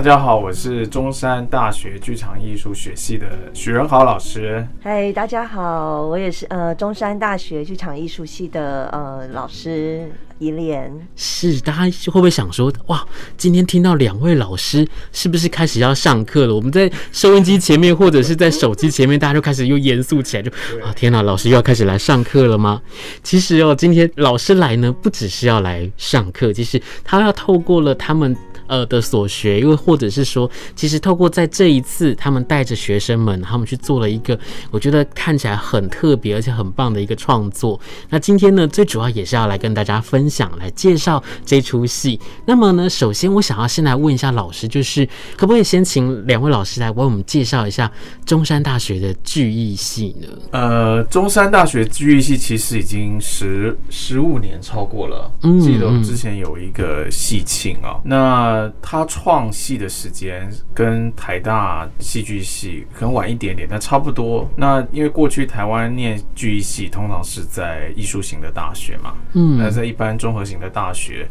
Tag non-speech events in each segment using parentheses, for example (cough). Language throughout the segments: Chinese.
大家好，我是中山大学剧场艺术学系的许仁豪老师。嗨，大家好，我也是呃中山大学剧场艺术系的呃老师伊莲。是，大家会不会想说，哇，今天听到两位老师，是不是开始要上课了？我们在收音机前面或者是在手机前面，大家就开始又严肃起来，就啊，天哪，老师又要开始来上课了吗？其实哦，今天老师来呢，不只是要来上课，其实他要透过了他们。呃的所学，又或者是说，其实透过在这一次，他们带着学生们，他们去做了一个我觉得看起来很特别而且很棒的一个创作。那今天呢，最主要也是要来跟大家分享，来介绍这出戏。那么呢，首先我想要先来问一下老师，就是可不可以先请两位老师来为我们介绍一下中山大学的剧艺系呢？呃，中山大学剧艺系其实已经十十五年超过了，嗯，记得我之前有一个系庆啊，那。呃，他创戏的时间跟台大戏剧系可能晚一点点，但差不多。那因为过去台湾念剧艺系通常是在艺术型的大学嘛，嗯，那在一般综合型的大学，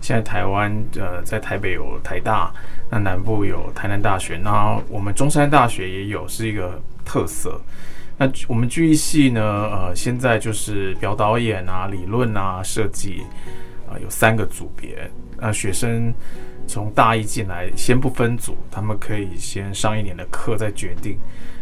现在台湾呃在台北有台大，那南部有台南大学，那我们中山大学也有，是一个特色。那我们剧艺系呢，呃，现在就是表导演啊、理论啊、设计啊，有三个组别，那学生。从大一进来，先不分组，他们可以先上一年的课，再决定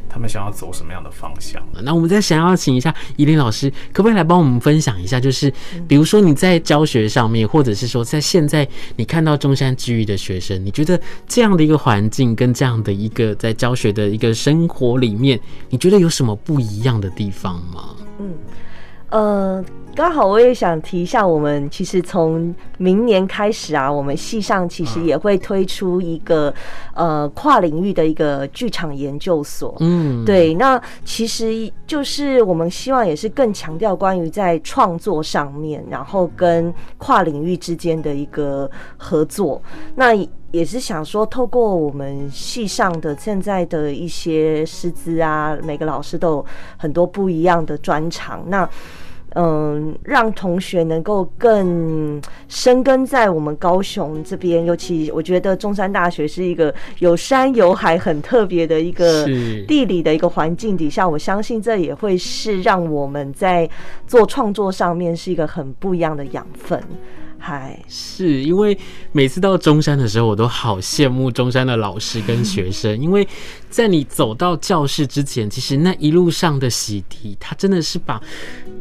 他们想要走什么样的方向。那我们再想要请一下依林老师，可不可以来帮我们分享一下？就是比如说你在教学上面，或者是说在现在你看到中山剧艺的学生，你觉得这样的一个环境跟这样的一个在教学的一个生活里面，你觉得有什么不一样的地方吗？嗯，呃。刚好我也想提一下，我们其实从明年开始啊，我们系上其实也会推出一个呃跨领域的一个剧场研究所。嗯，对，那其实就是我们希望也是更强调关于在创作上面，然后跟跨领域之间的一个合作。那也是想说，透过我们系上的现在的一些师资啊，每个老师都有很多不一样的专长。那嗯，让同学能够更深根在我们高雄这边，尤其我觉得中山大学是一个有山有海很特别的一个地理的一个环境底下，我相信这也会是让我们在做创作上面是一个很不一样的养分。嗨，是因为每次到中山的时候，我都好羡慕中山的老师跟学生，因为。在你走到教室之前，其实那一路上的洗涤，他真的是把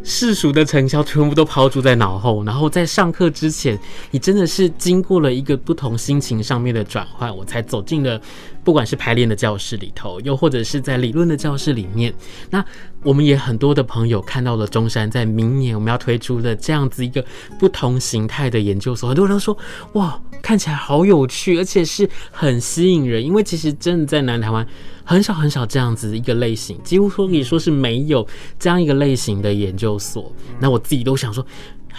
世俗的尘嚣全部都抛诸在脑后。然后在上课之前，你真的是经过了一个不同心情上面的转换，我才走进了不管是排练的教室里头，又或者是在理论的教室里面。那我们也很多的朋友看到了中山在明年我们要推出的这样子一个不同形态的研究所，很多人都说哇，看起来好有趣，而且是很吸引人。因为其实真的在南台湾。很少很少这样子一个类型，几乎说可以说是没有这样一个类型的研究所。那我自己都想说，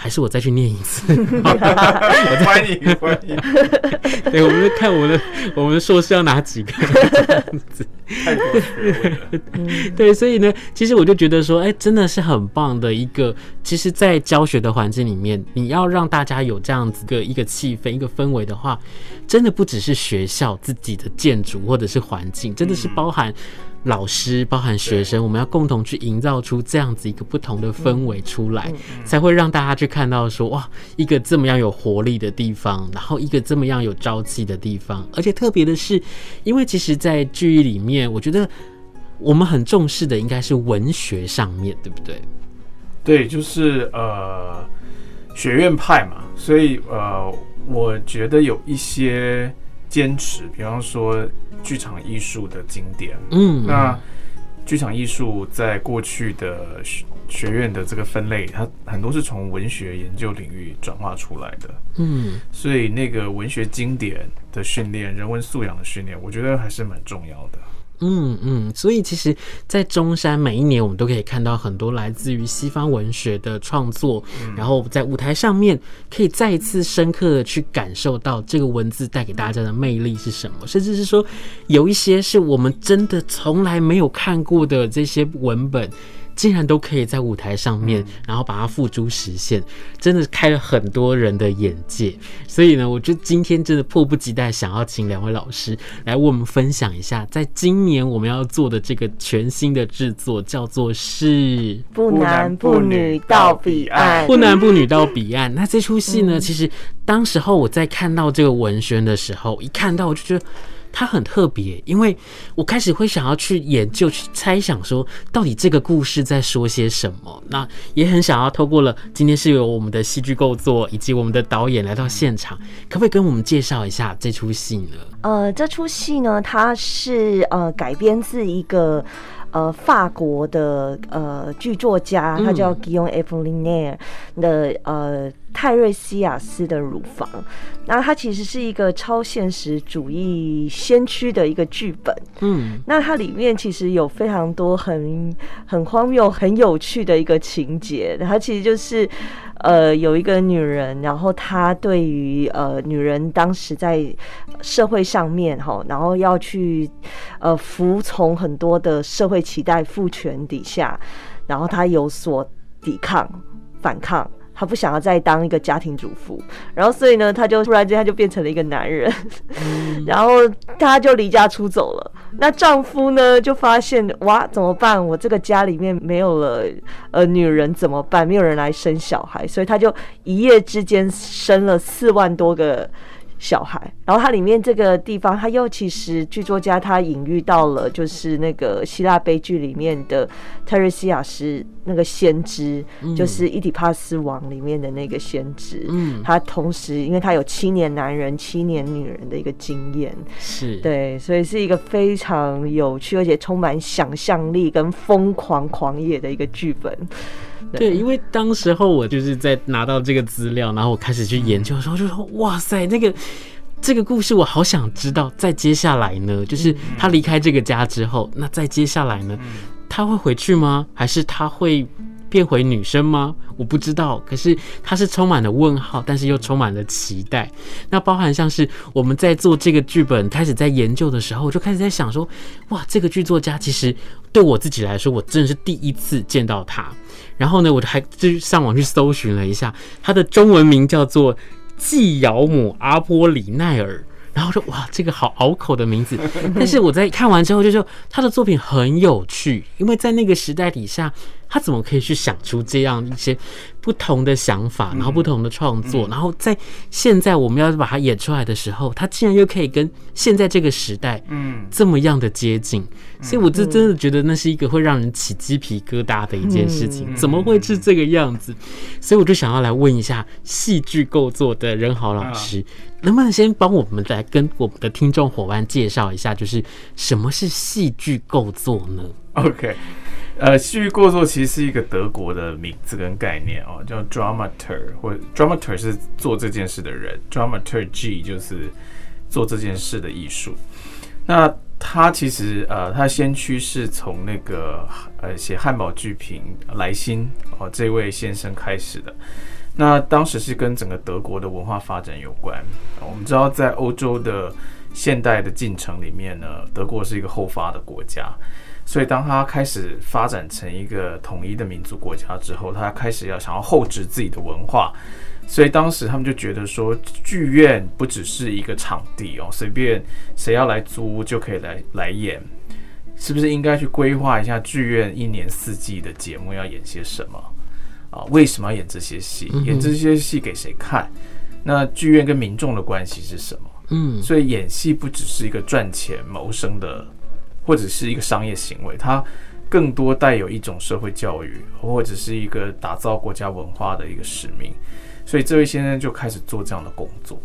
还是我再去念一次。(laughs) 欢迎欢迎。对，我们就看我们的我们的硕士要拿几个这样子。(laughs) 太多了。对，所以呢，其实我就觉得说，哎、欸，真的是很棒的一个。其实，在教学的环境里面，你要让大家有这样子的一个气氛、一个氛围的话，真的不只是学校自己的建筑或者是环境，真的是包含老师，包含学生，我们要共同去营造出这样子一个不同的氛围出来，才会让大家去看到说，哇，一个这么样有活力的地方，然后一个这么样有朝气的地方。而且特别的是，因为其实，在剧艺里面，我觉得我们很重视的应该是文学上面对不对？对，就是呃，学院派嘛，所以呃，我觉得有一些坚持，比方说。剧场艺术的经典，嗯，那剧场艺术在过去的学学院的这个分类，它很多是从文学研究领域转化出来的，嗯，所以那个文学经典的训练、人文素养的训练，我觉得还是蛮重要的。嗯嗯，所以其实，在中山每一年，我们都可以看到很多来自于西方文学的创作，嗯，然后在舞台上面可以再一次深刻的去感受到这个文字带给大家的魅力是什么，甚至是说有一些是我们真的从来没有看过的这些文本。竟然都可以在舞台上面，然后把它付诸实现，真的开了很多人的眼界。所以呢，我觉得今天真的迫不及待想要请两位老师来为我们分享一下，在今年我们要做的这个全新的制作，叫做是 (laughs)《不男不女到彼岸》。(laughs) 不男不女到彼岸。那这出戏呢，其实当时候我在看到这个文宣的时候，一看到我就觉得。它很特别，因为我开始会想要去研究、去猜想，说到底这个故事在说些什么。那也很想要透过了今天是由我们的戏剧构作以及我们的导演来到现场，可不可以跟我们介绍一下这出戏呢？呃，这出戏呢，它是呃改编自一个。呃，法国的呃剧作家，他叫 Guillaume Apollinaire 的呃泰瑞西亚斯的乳房，那它其实是一个超现实主义先驱的一个剧本。嗯，那它里面其实有非常多很很荒谬、很有趣的一个情节，它其实就是。呃，有一个女人，然后她对于呃女人当时在社会上面哈，然后要去呃服从很多的社会期待父权底下，然后她有所抵抗反抗。她不想要再当一个家庭主妇，然后所以呢，她就突然间她就变成了一个男人，(laughs) 然后她就离家出走了。那丈夫呢就发现哇，怎么办？我这个家里面没有了呃女人怎么办？没有人来生小孩，所以他就一夜之间生了四万多个。小孩，然后它里面这个地方，它又其实剧作家他隐喻到了，就是那个希腊悲剧里面的特瑞西亚是那个先知，嗯、就是伊底帕斯王里面的那个先知。嗯，他同时因为他有七年男人、七年女人的一个经验，是对，所以是一个非常有趣而且充满想象力跟疯狂狂野的一个剧本。对，因为当时候我就是在拿到这个资料，然后我开始去研究的时候，就说：“哇塞，那个这个故事我好想知道。在接下来呢，就是他离开这个家之后，那再接下来呢，他会回去吗？还是他会？”变回女生吗？我不知道。可是他是充满了问号，但是又充满了期待。那包含像是我们在做这个剧本开始在研究的时候，我就开始在想说，哇，这个剧作家其实对我自己来说，我真的是第一次见到他。然后呢，我还就上网去搜寻了一下，他的中文名叫做纪尧姆·阿波里奈尔。然后说哇，这个好拗口的名字。(laughs) 但是我在看完之后就说，他的作品很有趣，因为在那个时代底下，他怎么可以去想出这样一些不同的想法，然后不同的创作，然后在现在我们要把它演出来的时候，他竟然又可以跟现在这个时代嗯这么样的接近，所以我就真的觉得那是一个会让人起鸡皮疙瘩的一件事情。怎么会是这个样子？所以我就想要来问一下戏剧构作的任豪老师。能不能先帮我们来跟我们的听众伙伴介绍一下，就是什么是戏剧构作呢？OK，呃，戏剧构作其实是一个德国的名字跟概念哦，叫 dramatur 或 dramatur 是做这件事的人，Dramaturgy 就是做这件事的艺术。那他其实呃，他先驱是从那个呃写汉堡剧评莱辛哦这位先生开始的。那当时是跟整个德国的文化发展有关。我们知道，在欧洲的现代的进程里面呢，德国是一个后发的国家，所以当他开始发展成一个统一的民族国家之后，他开始要想要厚植自己的文化，所以当时他们就觉得说，剧院不只是一个场地哦，随便谁要来租就可以来来演。是不是应该去规划一下剧院一年四季的节目要演些什么啊？为什么要演这些戏？演这些戏给谁看？那剧院跟民众的关系是什么？嗯，所以演戏不只是一个赚钱谋生的，或者是一个商业行为，它更多带有一种社会教育，或者是一个打造国家文化的一个使命。所以这位先生就开始做这样的工作。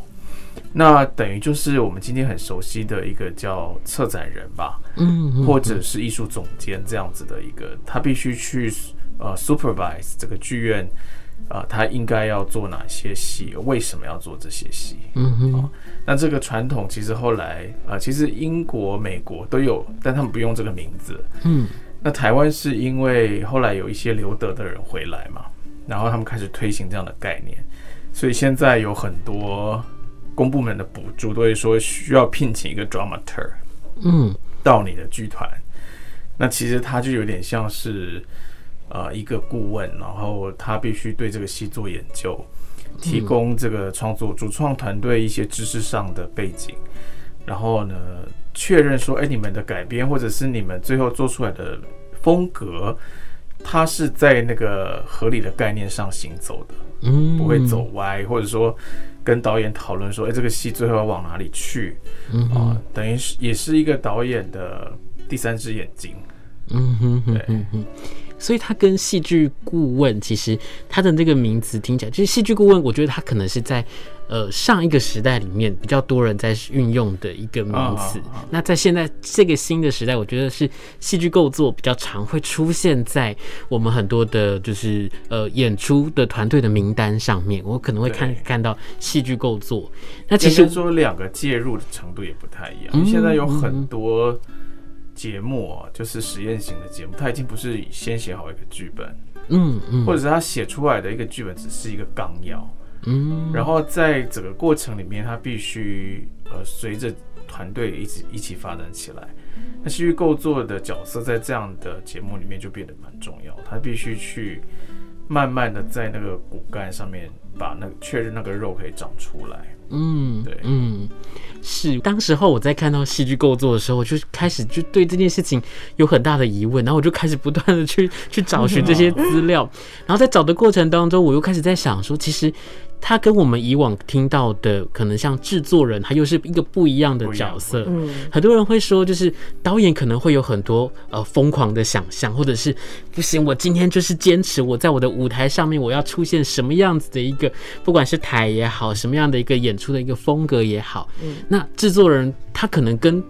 那等于就是我们今天很熟悉的一个叫策展人吧，嗯，或者是艺术总监这样子的一个，他必须去呃 supervise 这个剧院。啊、呃，他应该要做哪些戏？为什么要做这些戏？嗯哼、哦，那这个传统其实后来啊、呃，其实英国、美国都有，但他们不用这个名字。嗯，那台湾是因为后来有一些留德的人回来嘛，然后他们开始推行这样的概念，所以现在有很多公部门的补助都会说需要聘请一个 dramaturg，嗯，到你的剧团，那其实他就有点像是。呃，一个顾问，然后他必须对这个戏做研究，提供这个创作主创团队一些知识上的背景，然后呢，确认说，哎，你们的改编或者是你们最后做出来的风格，它是在那个合理的概念上行走的，嗯，不会走歪，或者说跟导演讨论说，哎，这个戏最后要往哪里去，嗯啊，等于是也是一个导演的第三只眼睛，嗯哼，对。所以他跟戏剧顾问，其实他的那个名词听起来，就是戏剧顾问。我觉得他可能是在呃上一个时代里面比较多人在运用的一个名词。那在现在这个新的时代，我觉得是戏剧构作比较常会出现在我们很多的，就是呃演出的团队的名单上面。我可能会看看到戏剧构作。那其实说两个介入的程度也不太一样。因为现在有很多。节目啊，就是实验型的节目，他已经不是先写好一个剧本，嗯嗯，或者是他写出来的一个剧本只是一个纲要，嗯，然后在整个过程里面，他必须呃随着团队一起一起发展起来。那戏剧构作的角色在这样的节目里面就变得蛮重要，他必须去慢慢的在那个骨干上面把那个确认那个肉可以长出来。嗯，对，嗯，是。当时候我在看到戏剧构作的时候，我就开始就对这件事情有很大的疑问，然后我就开始不断的去去找寻这些资料，然后在找的过程当中，我又开始在想说，其实。他跟我们以往听到的可能像制作人，他又是一个不一样的角色。嗯，很多人会说，就是导演可能会有很多呃疯狂的想象，或者是不行，我今天就是坚持我在我的舞台上面我要出现什么样子的一个，不管是台也好，什么样的一个演出的一个风格也好。嗯，那制作人他可能跟。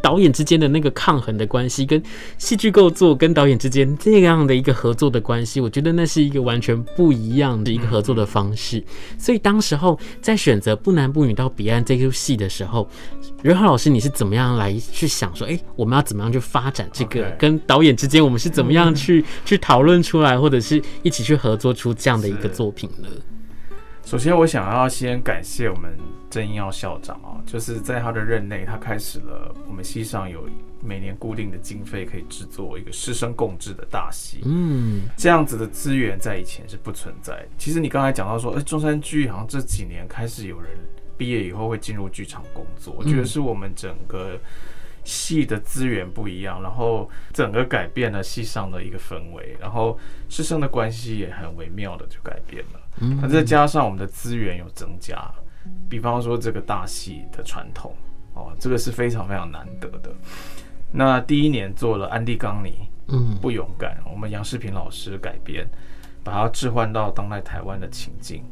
导演之间的那个抗衡的关系，跟戏剧构作跟导演之间这样的一个合作的关系，我觉得那是一个完全不一样的一个合作的方式。所以当时候在选择《不男不女到彼岸》这出戏的时候，任浩老师你是怎么样来去想说，哎，我们要怎么样去发展这个？跟导演之间我们是怎么样去去讨论出来，或者是一起去合作出这样的一个作品呢？首先，我想要先感谢我们郑英耀校长啊，就是在他的任内，他开始了我们系上有每年固定的经费可以制作一个师生共制的大戏。嗯，这样子的资源在以前是不存在。其实你刚才讲到说，哎，中山剧好像这几年开始有人毕业以后会进入剧场工作，我觉得是我们整个戏的资源不一样，然后整个改变了戏上的一个氛围，然后师生的关系也很微妙的就改变了。那再加上我们的资源有增加，比方说这个大戏的传统哦，这个是非常非常难得的。那第一年做了安迪冈尼，嗯，不勇敢，我们杨世平老师改编，把它置换到当代台湾的情境。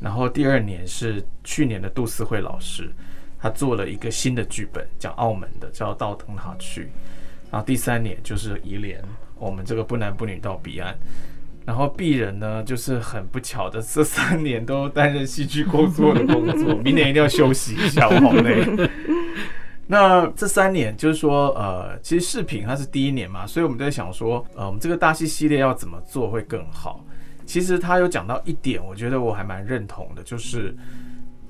然后第二年是去年的杜思慧老师，他做了一个新的剧本，讲澳门的，叫《到灯塔去》。然后第三年就是宜莲，我们这个不男不女到彼岸。然后鄙人呢，就是很不巧的，这三年都担任戏剧工作的工作，明年一定要休息一下，我好累。(laughs) 那这三年就是说，呃，其实视频它是第一年嘛，所以我们在想说，呃，我们这个大戏系列要怎么做会更好？其实他有讲到一点，我觉得我还蛮认同的，就是，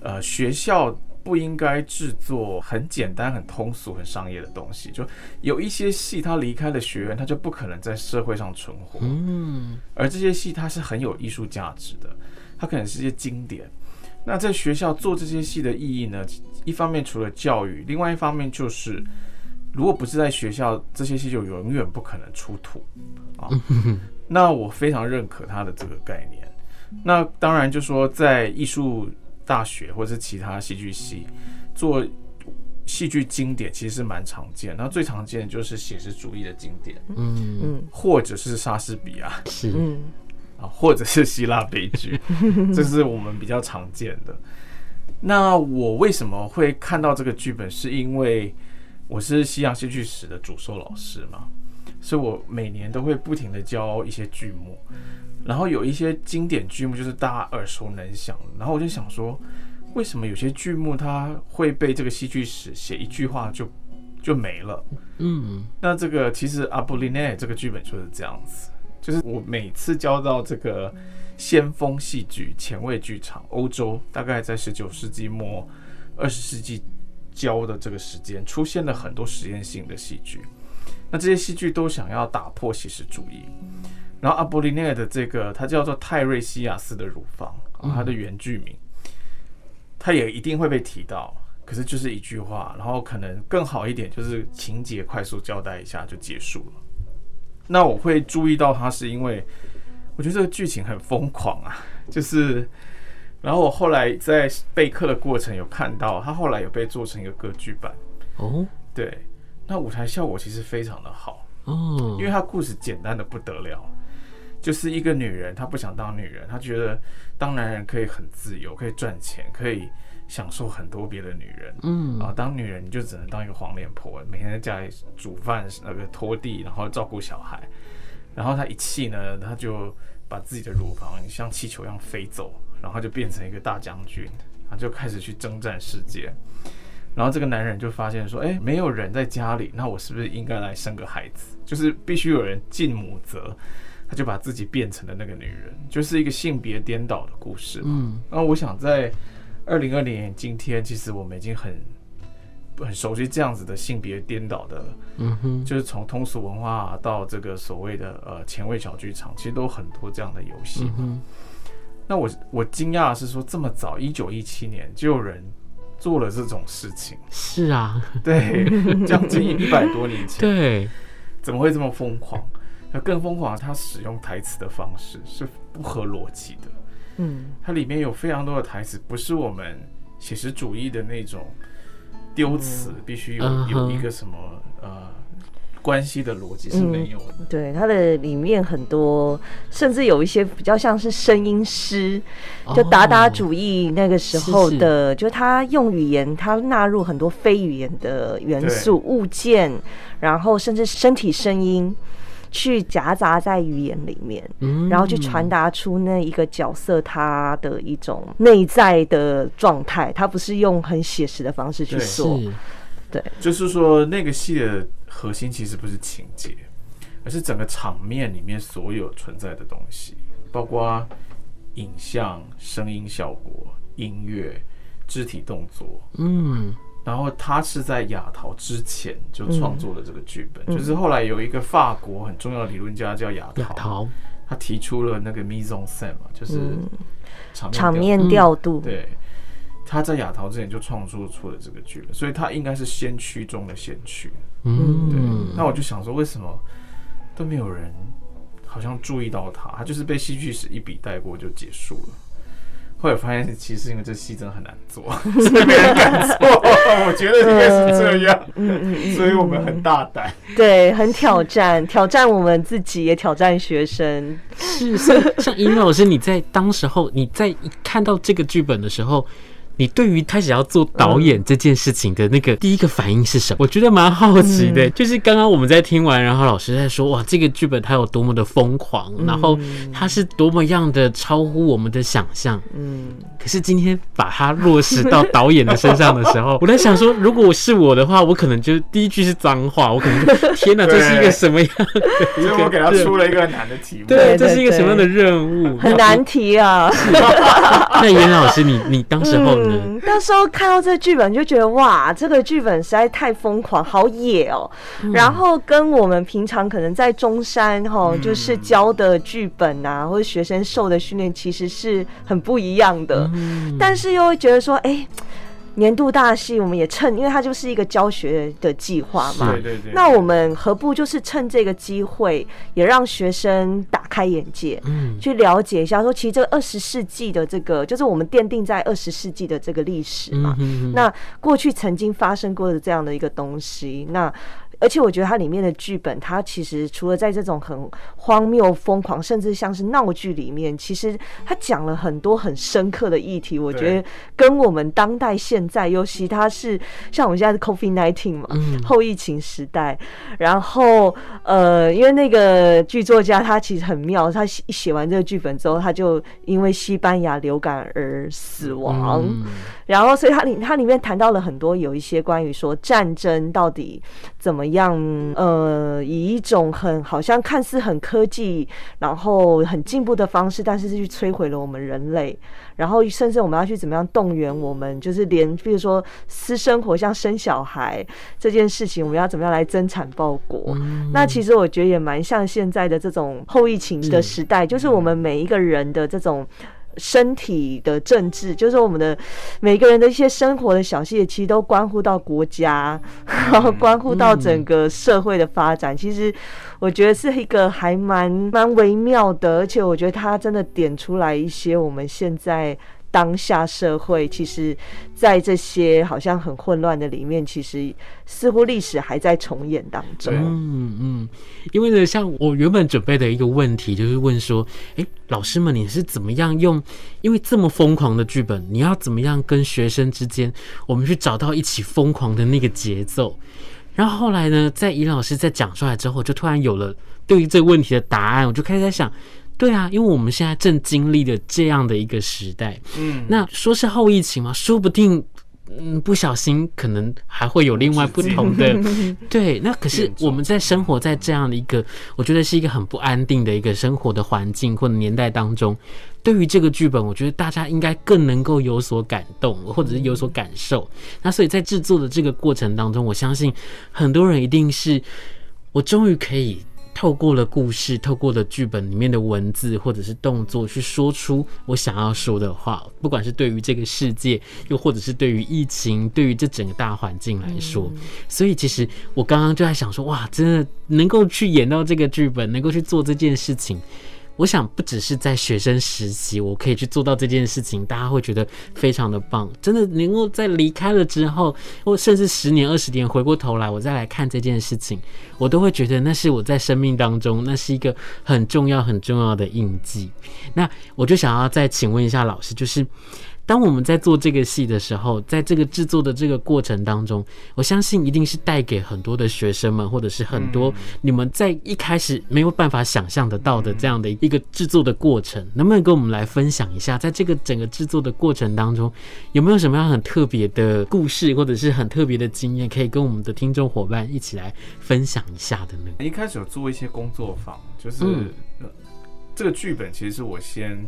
呃，学校。不应该制作很简单、很通俗、很商业的东西。就有一些戏，它离开了学院，它就不可能在社会上存活。嗯，而这些戏它是很有艺术价值的，它可能是一些经典。那在学校做这些戏的意义呢？一方面除了教育，另外一方面就是如果不是在学校，这些戏就永远不可能出土啊。(laughs) 那我非常认可他的这个概念。那当然就说在艺术大学或者是其他戏剧系做戏剧经典，其实是蛮常见。那最常见的就是写实主义的经典，嗯嗯，或者是莎士比亚，是啊，或者是希腊悲剧，(laughs) 这是我们比较常见的。那我为什么会看到这个剧本？是因为我是西洋戏剧史的主修老师嘛，所以我每年都会不停的教一些剧目，然后有一些经典剧目就是大家耳熟能详，然后我就想说，为什么有些剧目它会被这个戏剧史写一句话就就没了？嗯，那这个其实阿布利奈这个剧本就是这样子，就是我每次教到这个。先锋戏剧、前卫剧场，欧洲大概在十九世纪末、二十世纪教的这个时间，出现了很多实验性的戏剧。那这些戏剧都想要打破写实主义。然后阿波利奈的这个，它叫做泰瑞西亚斯的乳房，它的原剧名，它也一定会被提到。可是就是一句话，然后可能更好一点，就是情节快速交代一下就结束了。那我会注意到它，是因为。我觉得这个剧情很疯狂啊，就是，然后我后来在备课的过程有看到，它后来有被做成一个歌剧版哦，对，那舞台效果其实非常的好哦，因为他故事简单的不得了，就是一个女人，她不想当女人，她觉得当男人可以很自由，可以赚钱，可以享受很多别的女人，嗯，啊，当女人你就只能当一个黄脸婆，每天在家里煮饭、那个拖地，然后照顾小孩。然后她一气呢，她就把自己的乳房像气球一样飞走，然后就变成一个大将军，然后就开始去征战世界。然后这个男人就发现说：“哎，没有人在家里，那我是不是应该来生个孩子？就是必须有人尽母责。”他就把自己变成了那个女人，就是一个性别颠倒的故事。嗯，那我想在二零二零年今天，其实我们已经很。很熟悉这样子的性别颠倒的，嗯哼，就是从通俗文化到这个所谓的呃前卫小剧场，其实都很多这样的游戏。嗯。那我我惊讶的是说，这么早，一九一七年就有人做了这种事情。是啊，对，(laughs) 将近一百多年前，对，怎么会这么疯狂？那更疯狂，他使用台词的方式是不合逻辑的。嗯，它里面有非常多的台词，不是我们写实主义的那种。丢词必须有有一个什么呃关系的逻辑是没有的。嗯，对，它的里面很多，甚至有一些比较像是声音师，就达达主义那个时候的，就他用语言，他纳入很多非语言的元素、物件，然后甚至身体声音。去夹杂在语言里面，然后去传达出那一个角色他的一种内在的状态。他不是用很写实的方式去做，对，就是说那个戏的核心其实不是情节，而是整个场面里面所有存在的东西，包括影像、声音效果、音乐、肢体动作，嗯。然后他是在亚陶之前就创作了这个剧本，嗯，就是后来有一个法国很重要的理论家叫亚陶，他提出了那个 mise en scène 嘛，就是场面调度。对，他在亚陶之前就创作出了这个剧本，所以他应该是先驱中的先驱。嗯，对。那我就想说，为什么都没有人好像注意到他？他就是被戏剧史一笔带过就结束了。后来发现，其实因为这戏真的很难做，所以没人敢做。我觉得应该是这样，嗯嗯嗯，所以我们很大胆，对，很挑战，挑战我们自己，也挑战学生。是，像像尹老师，你在当时候，你在看到这个剧本的时候。你对于开始要做导演这件事情的那个第一个反应是什么？我觉得蛮好奇的。就是刚刚我们在听完，然后老师在说，哇，这个剧本它有多么的疯狂，然后它是多么样的超乎我们的想象。嗯。可是今天把它落实到导演的身上的时候，(laughs) 我在想说，如果是我的话，我可能就第一句是脏话，我可能就天哪，这是一个什么样的？因为我给他出了一个很难的题目。对，这是一个什么样的任务？很难题啊。那严老师，你你当时候呢？嗯，那时候看到这剧本就觉得哇，这个剧本实在太疯狂，好野哦。嗯、然后跟我们平常可能在中山哈，就是教的剧本啊，或者学生受的训练，其实是很不一样的。嗯、但是又会觉得说，哎、欸，年度大戏，我们也趁，因为它就是一个教学的计划嘛，对对对。那我们何不就是趁这个机会，也让学生打开眼界，嗯，去了解一下，说其实这个二十世纪的这个，就是我们奠定在二十世纪的这个历史嘛，那过去曾经发生过的这样的一个东西，那。而且我觉得它里面的剧本，它其实除了在这种很荒谬、疯狂，甚至像是闹剧里面，其实它讲了很多很深刻的议题。我觉得跟我们当代现在，尤其它是像我们现在是 COVID-19 嘛，后疫情时代。然后呃，因为那个剧作家他其实很妙，他写写完这个剧本之后，他就因为西班牙流感而死亡。然后所以它里它里面谈到了很多有一些关于说战争到底怎么。样，呃，以一种很好像看似很科技，然后很进步的方式，但是是去摧毁了我们人类。然后甚至我们要去怎么样动员我们，就是连比如说私生活，像生小孩这件事情，我们要怎么样来增产报国？嗯、那其实我觉得也蛮像现在的这种后疫情的时代，嗯、就是我们每一个人的这种。身体的政治，就是我们的每个人的一些生活的小细节，其实都关乎到国家，然后关乎到整个社会的发展。其实我觉得是一个还蛮蛮微妙的，而且我觉得他真的点出来一些我们现在。当下社会其实，在这些好像很混乱的里面，其实似乎历史还在重演当中。嗯嗯，因为呢，像我原本准备的一个问题，就是问说，哎，老师们，你是怎么样用？因为这么疯狂的剧本，你要怎么样跟学生之间，我们去找到一起疯狂的那个节奏？然后后来呢，在尹老师在讲出来之后，就突然有了对于这个问题的答案，我就开始在想。对啊，因为我们现在正经历了这样的一个时代，嗯，那说是后疫情嘛，说不定，嗯，不小心可能还会有另外不同的，(laughs) 对，那可是我们在生活在这样的一个，我觉得是一个很不安定的一个生活的环境或者年代当中，对于这个剧本，我觉得大家应该更能够有所感动，或者是有所感受。那所以在制作的这个过程当中，我相信很多人一定是，我终于可以。透过了故事，透过了剧本里面的文字或者是动作，去说出我想要说的话。不管是对于这个世界，又或者是对于疫情，对于这整个大环境来说，所以其实我刚刚就在想说，哇，真的能够去演到这个剧本，能够去做这件事情。我想不只是在学生时期，我可以去做到这件事情，大家会觉得非常的棒。真的能够在离开了之后，或甚至十年、二十年回过头来，我再来看这件事情，我都会觉得那是我在生命当中，那是一个很重要、很重要的印记。那我就想要再请问一下老师，就是。当我们在做这个戏的时候，在这个制作的这个过程当中，我相信一定是带给很多的学生们，或者是很多你们在一开始没有办法想象得到的这样的一个制作的过程，能不能跟我们来分享一下，在这个整个制作的过程当中，有没有什么样很特别的故事，或者是很特别的经验，可以跟我们的听众伙伴一起来分享一下的呢？一开始有做一些工作坊，就是这个剧本其实是我先。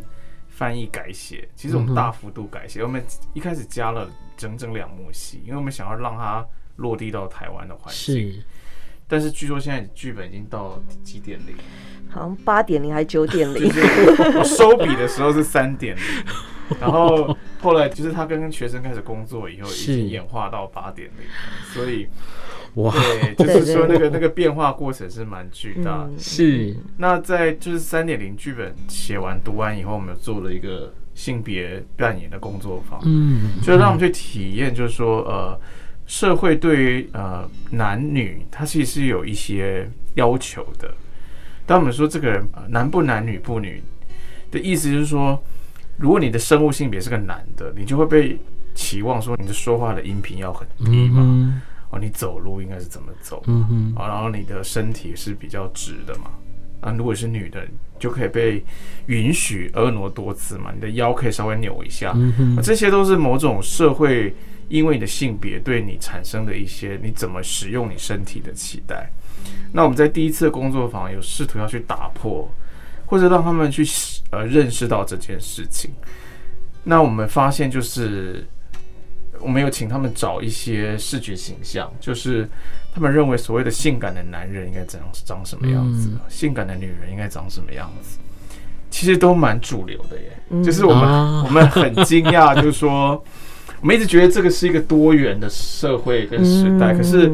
翻译改写，其实我们大幅度改写，嗯、我们一开始加了整整两幕戏，因为我们想要让它落地到台湾的环境。是，但是据说现在剧本已经到几点零？好像八点零还是九点零？我收笔的时候是三点零，然后后来就是他跟学生开始工作以后，已经演化到八点零，所以。哇，对，(laughs) 就是说那个那个变化过程是蛮巨大的。是，那在就是三点零剧本写完读完以后，我们有做了一个性别扮演的工作坊，嗯，就让我们去体验，就是说呃，社会对于呃男女，它其实是有一些要求的。当我们说这个人男不男女不女的意思，就是说，如果你的生物性别是个男的，你就会被期望说你的说话的音频要很低嘛。嗯哦，你走路应该是怎么走？嗯哼，啊，然后你的身体是比较直的嘛？啊，如果是女的，就可以被允许婀娜多姿嘛？你的腰可以稍微扭一下，这些都是某种社会因为你的性别对你产生的一些你怎么使用你身体的期待。那我们在第一次的工作坊有试图要去打破，或者让他们去呃认识到这件事情。那我们发现就是。我们有请他们找一些视觉形象，就是他们认为所谓的性感的男人应该怎样长什么样子，性感的女人应该长什么样子，其实都蛮主流的耶。就是我们 (laughs) 我们很惊讶，就是说我们一直觉得这个是一个多元的社会跟时代，可是，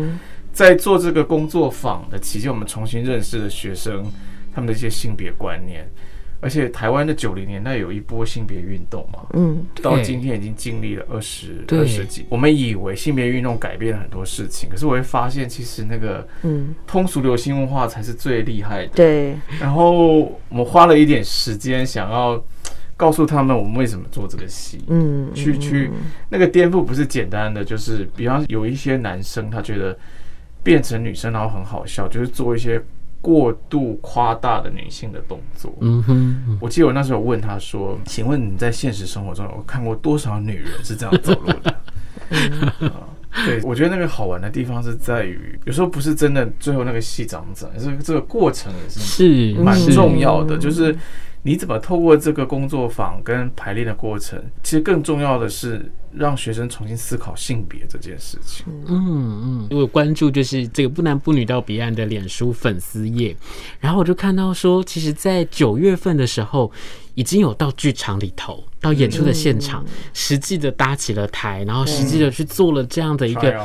在做这个工作坊的期间，我们重新认识了学生他们的一些性别观念。而且台湾的九零年代有一波性别运动嘛，嗯，到今天已经经历了二十二十几，我们以为性别运动改变了很多事情，可是我会发现其实那个嗯。通俗流行文化才是最厉害的，对。然后我们花了一点时间想要告诉他们我们为什么做这个戏，嗯，去去那个颠覆不是简单的，就是比方有一些男生他觉得变成女生然后很好笑，就是做一些。过度夸大的女性的动作，嗯哼，我记得我那时候问他说：“请问你在现实生活中有看过多少女人是这样走路的？(laughs) ”对，我觉得那个好玩的地方是在于，有时候不是真的最后那个戏长怎样，是这个过程也是是蛮重要的，就是。你怎么透过这个工作坊跟排练的过程，其实更重要的是让学生重新思考性别这件事情。嗯嗯，我关注就是这个不男不女到彼岸的脸书粉丝页，然后我就看到说，其实，在九月份的时候，已经有到剧场里头，到演出的现场，实际的搭起了台，然后实际的去做了这样的一个，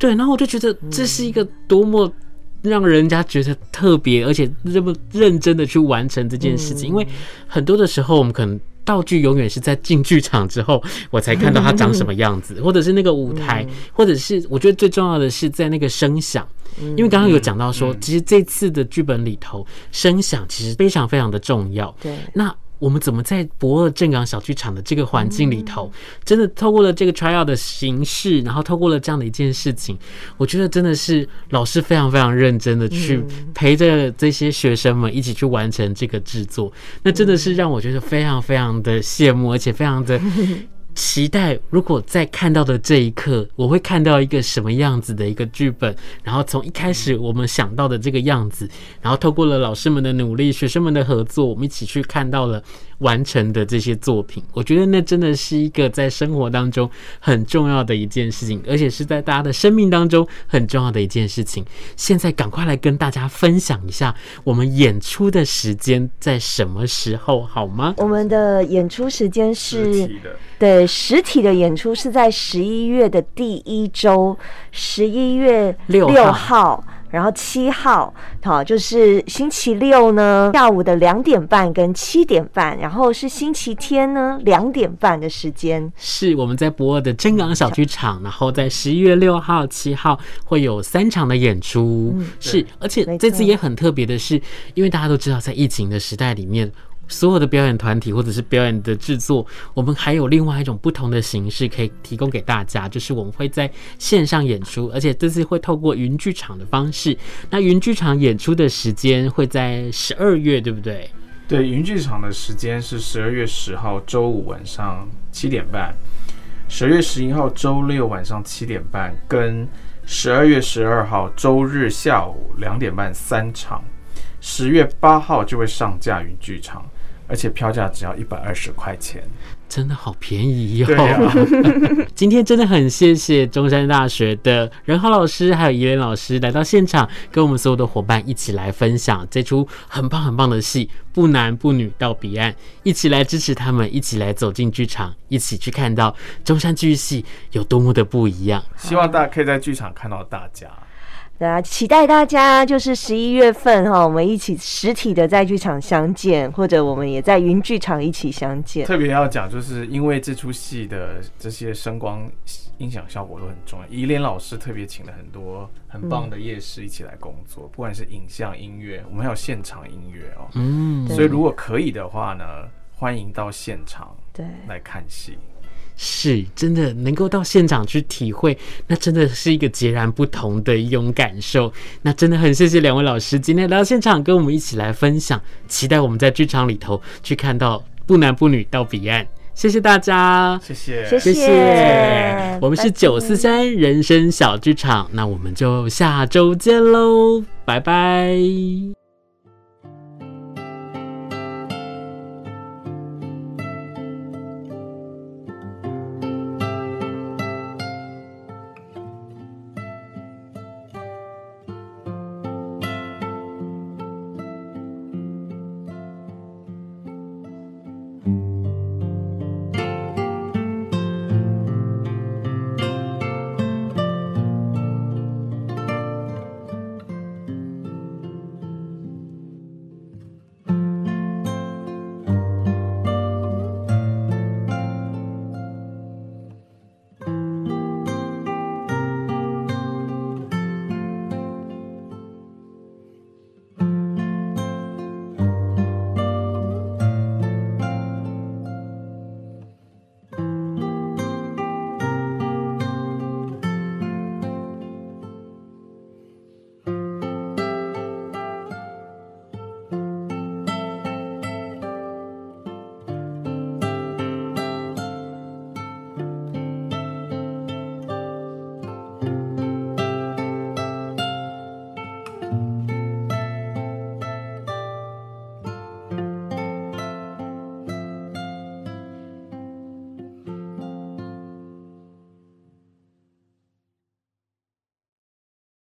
对，然后我就觉得这是一个多么。让人家觉得特别，而且这么认真的去完成这件事情，因为很多的时候，我们可能道具永远是在进剧场之后，我才看到它长什么样子，或者是那个舞台，或者是我觉得最重要的是在那个声响，因为刚刚有讲到说，其实这次的剧本里头，声响其实非常非常的重要。对，那。我们怎么在博尔镇港小剧场的这个环境里头，真的透过了这个 tryout 的形式，然后透过了这样的一件事情，我觉得真的是老师非常非常认真的去陪着这些学生们一起去完成这个制作，那真的是让我觉得非常非常的羡慕，而且非常的。(laughs) 期待，如果在看到的这一刻，我会看到一个什么样子的一个剧本，然后从一开始我们想到的这个样子，然后透过了老师们的努力、学生们的合作，我们一起去看到了完成的这些作品。我觉得那真的是一个在生活当中很重要的一件事情，而且是在大家的生命当中很重要的一件事情。现在赶快来跟大家分享一下，我们演出的时间在什么时候好吗？我们的演出时间是。对，实体的演出是在十一月的第一周，十一月六号，然后七号，好，就是星期六呢，下午的两点半跟七点半，然后是星期天呢两点半的时间。是我们在博尔的真港小剧场，然后在十一月六号、七号会有三场的演出。嗯、是，而且这次也很特别的是，因为大家都知道，在疫情的时代里面。所有的表演团体或者是表演的制作，我们还有另外一种不同的形式可以提供给大家，就是我们会在线上演出，而且这次会透过云剧场的方式。那云剧场演出的时间会在十二月，对不对？对，云剧场的时间是十二月十号周五晚上七点半，十二月十一号周六晚上七点半，跟十二月十二号周日下午两点半三场，十月八号就会上架云剧场。而且票价只要一百二十块钱，真的好便宜哟、哦！(laughs) 今天真的很谢谢中山大学的任浩老师还有怡莲老师来到现场，跟我们所有的伙伴一起来分享这出很棒很棒的戏《不男不女到彼岸》，一起来支持他们，一起来走进剧场，一起去看到中山剧系有多么的不一样。希望大家可以在剧场看到大家。对啊，期待大家就是十一月份哈，我们一起实体的在剧场相见，或者我们也在云剧场一起相见。特别要讲，就是因为这出戏的这些声光音响效果都很重要，怡莲老师特别请了很多很棒的业师一起来工作，嗯、不管是影像、音乐，我们还有现场音乐哦。嗯，所以如果可以的话呢，欢迎到现场对来看戏。是真的能够到现场去体会，那真的是一个截然不同的一种感受。那真的很谢谢两位老师今天来到现场跟我们一起来分享，期待我们在剧场里头去看到不男不女到彼岸。谢谢大家，谢谢。谢谢。我们是九四三人生小剧场，那我们就下周见喽，拜拜。